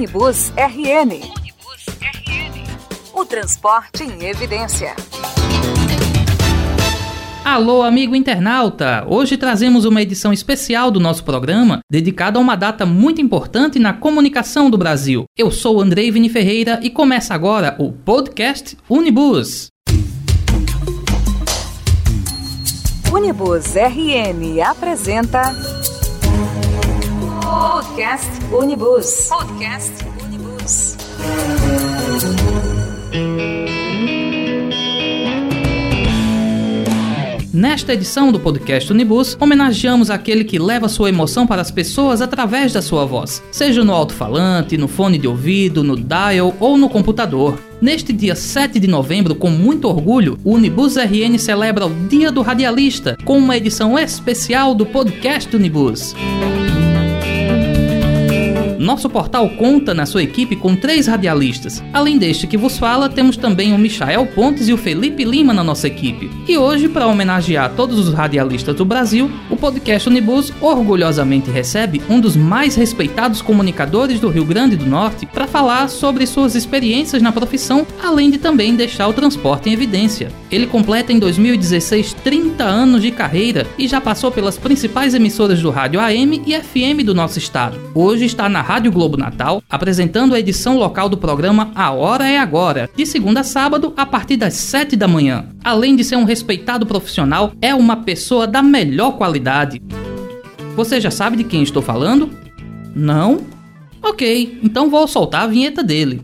Unibus RN. O transporte em evidência. Alô, amigo internauta! Hoje trazemos uma edição especial do nosso programa dedicada a uma data muito importante na comunicação do Brasil. Eu sou Andrei Vini Ferreira e começa agora o podcast Unibus. Unibus RN apresenta. Podcast Unibus. Podcast Unibus. Nesta edição do podcast Unibus, homenageamos aquele que leva sua emoção para as pessoas através da sua voz, seja no alto-falante, no fone de ouvido, no dial ou no computador. Neste dia 7 de novembro, com muito orgulho, o Unibus RN celebra o Dia do Radialista com uma edição especial do podcast Unibus. Nosso portal conta na sua equipe com três radialistas. Além deste que vos fala, temos também o Michael Pontes e o Felipe Lima na nossa equipe. E hoje, para homenagear todos os radialistas do Brasil, o podcast Unibus orgulhosamente recebe um dos mais respeitados comunicadores do Rio Grande do Norte para falar sobre suas experiências na profissão, além de também deixar o transporte em evidência. Ele completa em 2016 30 anos de carreira e já passou pelas principais emissoras do rádio AM e FM do nosso estado. Hoje está na Rádio Globo Natal, apresentando a edição local do programa A Hora é Agora, de segunda a sábado, a partir das 7 da manhã. Além de ser um respeitado profissional, é uma pessoa da melhor qualidade. Você já sabe de quem estou falando? Não? Ok, então vou soltar a vinheta dele.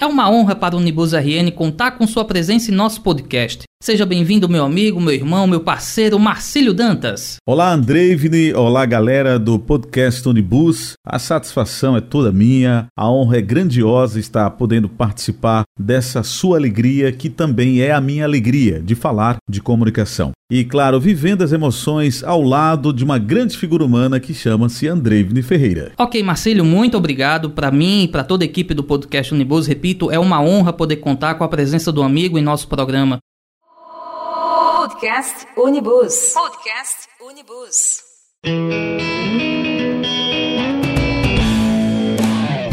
É uma honra para o Unibus RN contar com sua presença em nosso podcast. Seja bem-vindo, meu amigo, meu irmão, meu parceiro Marcílio Dantas. Olá, Andreivne. Olá, galera do podcast Unibus. A satisfação é toda minha. A honra é grandiosa estar podendo participar dessa sua alegria, que também é a minha alegria de falar de comunicação. E, claro, vivendo as emoções ao lado de uma grande figura humana que chama-se Andreivne Ferreira. Ok, Marcílio, muito obrigado. Para mim e para toda a equipe do podcast Unibus, repito, é uma honra poder contar com a presença do amigo em nosso programa. Podcast Unibus. Podcast Unibus.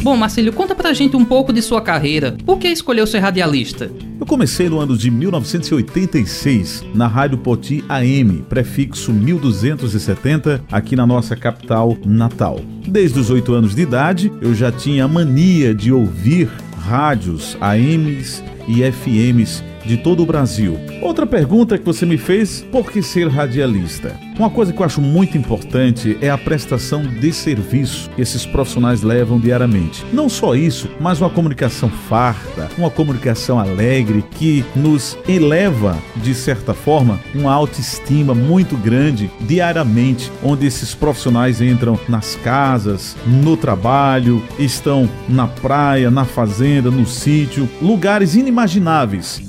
Bom, Marcílio, conta pra gente um pouco de sua carreira. Por que escolheu ser radialista? Eu comecei no ano de 1986 na Rádio Poti AM, prefixo 1270, aqui na nossa capital natal. Desde os 8 anos de idade, eu já tinha a mania de ouvir rádios AMs e FMs de todo o Brasil. Outra pergunta que você me fez: por que ser radialista? Uma coisa que eu acho muito importante é a prestação de serviço que esses profissionais levam diariamente. Não só isso, mas uma comunicação farta, uma comunicação alegre que nos eleva, de certa forma, uma autoestima muito grande diariamente, onde esses profissionais entram nas casas, no trabalho, estão na praia, na fazenda, no sítio, lugares inimagináveis,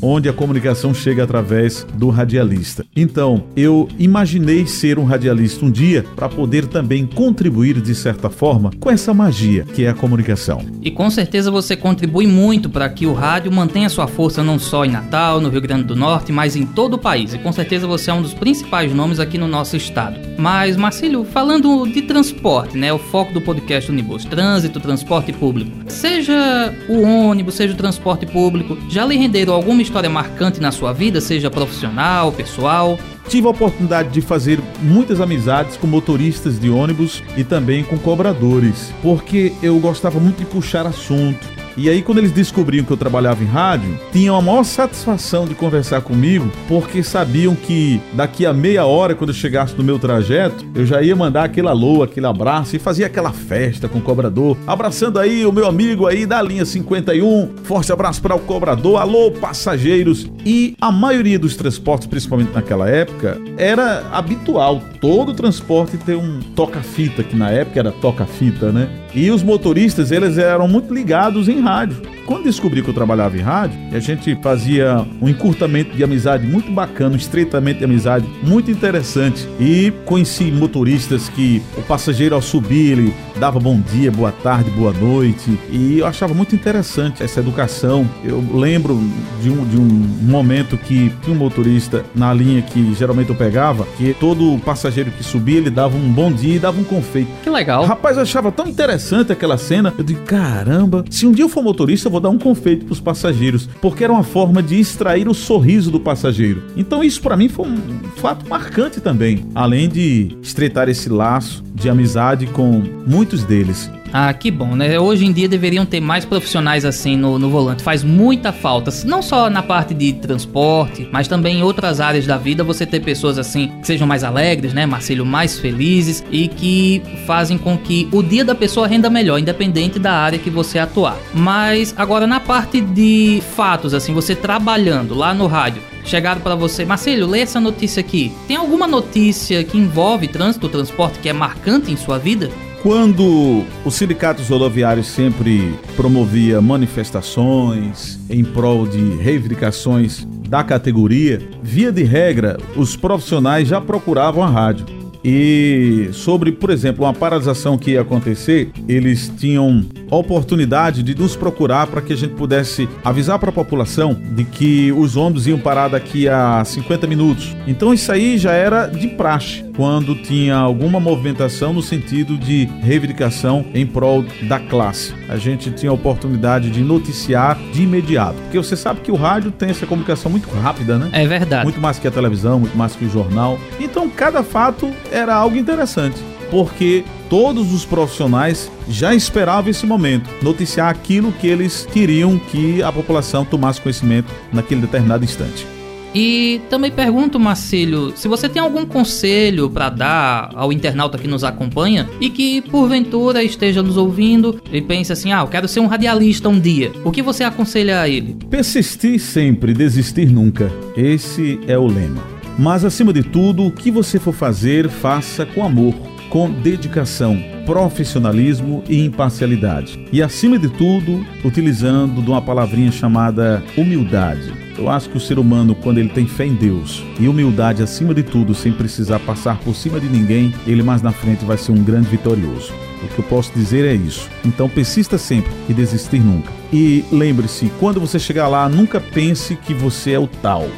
onde a comunicação chega através do radialista. Então, eu imaginei ser um radialista um dia para poder também contribuir de certa forma com essa magia que é a comunicação. E com certeza você contribui muito para que o rádio mantenha sua força não só em Natal, no Rio Grande do Norte, mas em todo o país. E com certeza você é um dos principais nomes aqui no nosso estado. Mas, Marcílio, falando de transporte, né? O foco do podcast Unibus, trânsito, transporte público. Seja o ônibus, seja o transporte público, já lhe renderam alguma história marcante na sua vida, seja profissional, pessoal? Tive a oportunidade de fazer muitas amizades com motoristas de ônibus e também com cobradores, porque eu gostava muito de puxar assunto. E aí, quando eles descobriam que eu trabalhava em rádio, tinham a maior satisfação de conversar comigo, porque sabiam que daqui a meia hora, quando eu chegasse no meu trajeto, eu já ia mandar aquele alô, aquele abraço e fazia aquela festa com o cobrador. Abraçando aí o meu amigo aí da linha 51. Forte abraço para o cobrador. Alô, passageiros. E a maioria dos transportes, principalmente naquela época, era habitual todo transporte ter um toca-fita, que na época era toca-fita, né? E os motoristas, eles eram muito ligados em rádio. Quando descobri que eu trabalhava em rádio, a gente fazia um encurtamento de amizade muito bacana, um estreitamento de amizade muito interessante. E conheci motoristas que o passageiro ao subir, ele dava bom dia, boa tarde, boa noite. E eu achava muito interessante essa educação. Eu lembro de um, de um momento que tinha um motorista na linha que geralmente eu pegava, que todo passageiro que subia, ele dava um bom dia e dava um confeito. Que legal. Rapaz, eu achava tão interessante aquela cena. Eu digo, caramba, se um dia eu for motorista, eu vou dar um confeito para os passageiros, porque era uma forma de extrair o sorriso do passageiro. Então isso para mim foi um fato marcante também, além de estreitar esse laço de amizade com muitos deles. Ah, que bom, né? Hoje em dia deveriam ter mais profissionais assim no, no volante. Faz muita falta, não só na parte de transporte, mas também em outras áreas da vida você ter pessoas assim que sejam mais alegres, né, Marcelo, mais felizes e que fazem com que o dia da pessoa renda melhor, independente da área que você atuar. Mas agora na parte de fatos, assim, você trabalhando lá no rádio, chegaram para você, Marcelo, lê essa notícia aqui. Tem alguma notícia que envolve trânsito, transporte que é marcante em sua vida? Quando os sindicatos rodoviários sempre promovia manifestações em prol de reivindicações da categoria, via de regra, os profissionais já procuravam a rádio. E sobre, por exemplo, uma paralisação que ia acontecer, eles tinham oportunidade de nos procurar para que a gente pudesse avisar para a população de que os ônibus iam parar daqui a 50 minutos. Então isso aí já era de praxe quando tinha alguma movimentação no sentido de reivindicação em prol da classe. A gente tinha a oportunidade de noticiar de imediato, porque você sabe que o rádio tem essa comunicação muito rápida, né? É verdade. Muito mais que a televisão, muito mais que o jornal. Então cada fato era algo interessante, porque todos os profissionais já esperavam esse momento, noticiar aquilo que eles queriam que a população tomasse conhecimento naquele determinado instante. E também pergunto, Marcílio, se você tem algum conselho para dar ao internauta que nos acompanha e que porventura esteja nos ouvindo e pense assim: ah, eu quero ser um radialista um dia. O que você aconselha a ele? Persistir sempre, desistir nunca. Esse é o lema. Mas acima de tudo, o que você for fazer, faça com amor, com dedicação, profissionalismo e imparcialidade. E acima de tudo, utilizando de uma palavrinha chamada humildade. Eu acho que o ser humano, quando ele tem fé em Deus e humildade acima de tudo, sem precisar passar por cima de ninguém, ele mais na frente vai ser um grande vitorioso. O que eu posso dizer é isso. Então persista sempre e desistir nunca. E lembre-se, quando você chegar lá, nunca pense que você é o tal.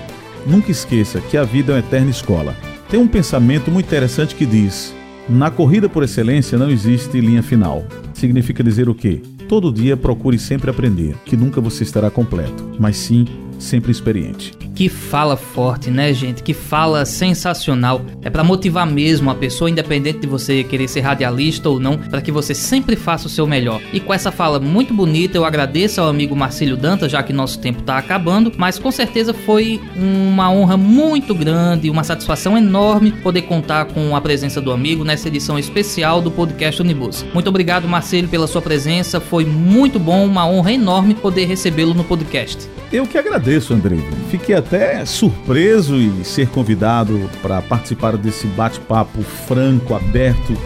Nunca esqueça que a vida é uma eterna escola. Tem um pensamento muito interessante que diz: na corrida por excelência não existe linha final. Significa dizer o quê? Todo dia procure sempre aprender, que nunca você estará completo, mas sim sempre experiente. Que fala forte, né, gente? Que fala sensacional. É para motivar mesmo a pessoa, independente de você querer ser radialista ou não, para que você sempre faça o seu melhor. E com essa fala muito bonita, eu agradeço ao amigo Marcílio Dantas, já que nosso tempo tá acabando, mas com certeza foi uma honra muito grande, uma satisfação enorme poder contar com a presença do amigo nessa edição especial do podcast Unibus. Muito obrigado, Marcílio, pela sua presença. Foi muito bom, uma honra enorme poder recebê-lo no podcast. Eu que agradeço, André. Fiquei até surpreso em ser convidado para participar desse bate-papo franco, aberto,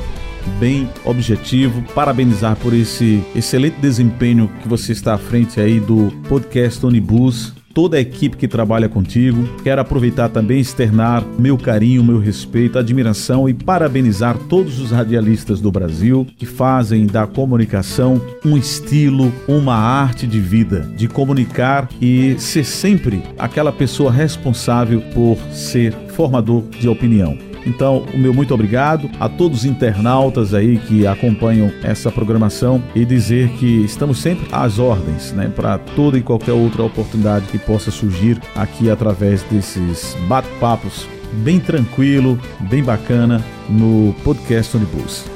bem objetivo. Parabenizar por esse excelente desempenho que você está à frente aí do podcast Onibus toda a equipe que trabalha contigo. Quero aproveitar também externar meu carinho, meu respeito, admiração e parabenizar todos os radialistas do Brasil que fazem da comunicação um estilo, uma arte de vida, de comunicar e ser sempre aquela pessoa responsável por ser formador de opinião. Então, o meu muito obrigado a todos os internautas aí que acompanham essa programação e dizer que estamos sempre às ordens, né, para toda e qualquer outra oportunidade que possa surgir aqui através desses bate-papos bem tranquilo, bem bacana no podcast Unibus.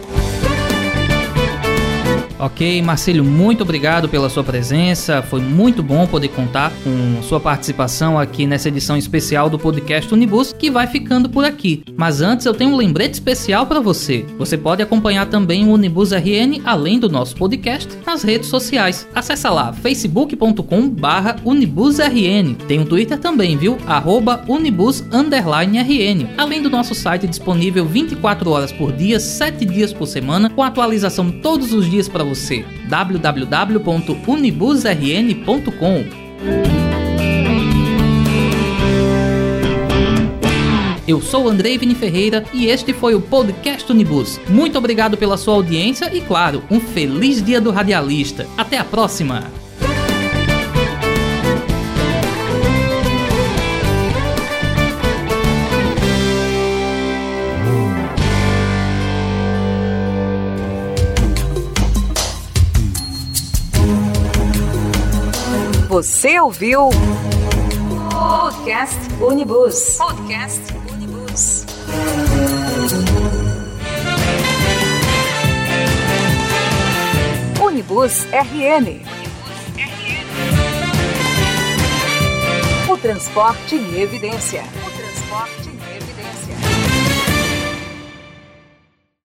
Ok, Marcelo, muito obrigado pela sua presença. Foi muito bom poder contar com sua participação aqui nessa edição especial do podcast Unibus, que vai ficando por aqui. Mas antes eu tenho um lembrete especial para você. Você pode acompanhar também o Unibus RN, além do nosso podcast, nas redes sociais. Acesse lá facebook.com/unibusrn. Tem um Twitter também, viu? Arroba unibus_rn. Além do nosso site disponível 24 horas por dia, 7 dias por semana, com atualização todos os dias para você. www.unibusrn.com. Eu sou Andrei Vini Ferreira e este foi o podcast Unibus. Muito obrigado pela sua audiência e, claro, um feliz dia do radialista. Até a próxima! Você ouviu? Podcast Unibus. Podcast Unibus. Unibus RN. O transporte em evidência.